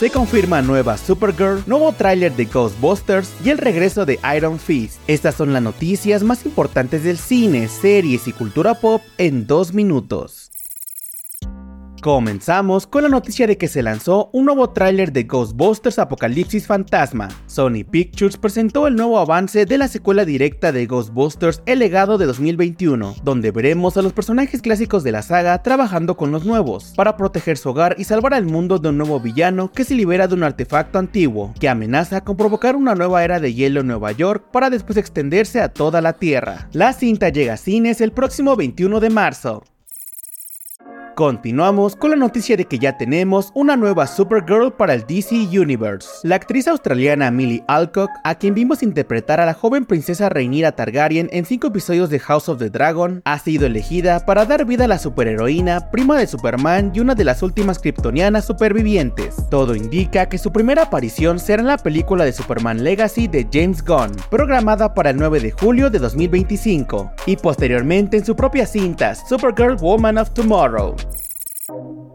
se confirma nueva Supergirl, nuevo tráiler de Ghostbusters y el regreso de Iron Fist. Estas son las noticias más importantes del cine, series y cultura pop en dos minutos. Comenzamos con la noticia de que se lanzó un nuevo tráiler de Ghostbusters Apocalipsis Fantasma. Sony Pictures presentó el nuevo avance de la secuela directa de Ghostbusters El legado de 2021, donde veremos a los personajes clásicos de la saga trabajando con los nuevos, para proteger su hogar y salvar al mundo de un nuevo villano que se libera de un artefacto antiguo, que amenaza con provocar una nueva era de hielo en Nueva York para después extenderse a toda la Tierra. La cinta llega a cines el próximo 21 de marzo. Continuamos con la noticia de que ya tenemos una nueva Supergirl para el DC Universe. La actriz australiana Millie Alcock, a quien vimos interpretar a la joven princesa Rhaenyra Targaryen en 5 episodios de House of the Dragon, ha sido elegida para dar vida a la superheroína, prima de Superman y una de las últimas kryptonianas supervivientes. Todo indica que su primera aparición será en la película de Superman Legacy de James Gunn, programada para el 9 de julio de 2025, y posteriormente en su propia cinta Supergirl Woman of Tomorrow.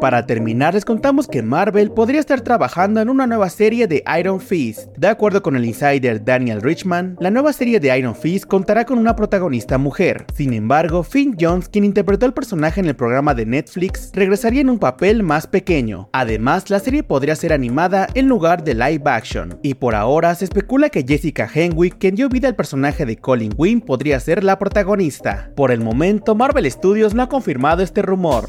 Para terminar, les contamos que Marvel podría estar trabajando en una nueva serie de Iron Fist. De acuerdo con el insider Daniel Richman, la nueva serie de Iron Fist contará con una protagonista mujer. Sin embargo, Finn Jones, quien interpretó el personaje en el programa de Netflix, regresaría en un papel más pequeño. Además, la serie podría ser animada en lugar de live action. Y por ahora se especula que Jessica Henwick, quien dio vida al personaje de Colin Wynn, podría ser la protagonista. Por el momento, Marvel Studios no ha confirmado este rumor.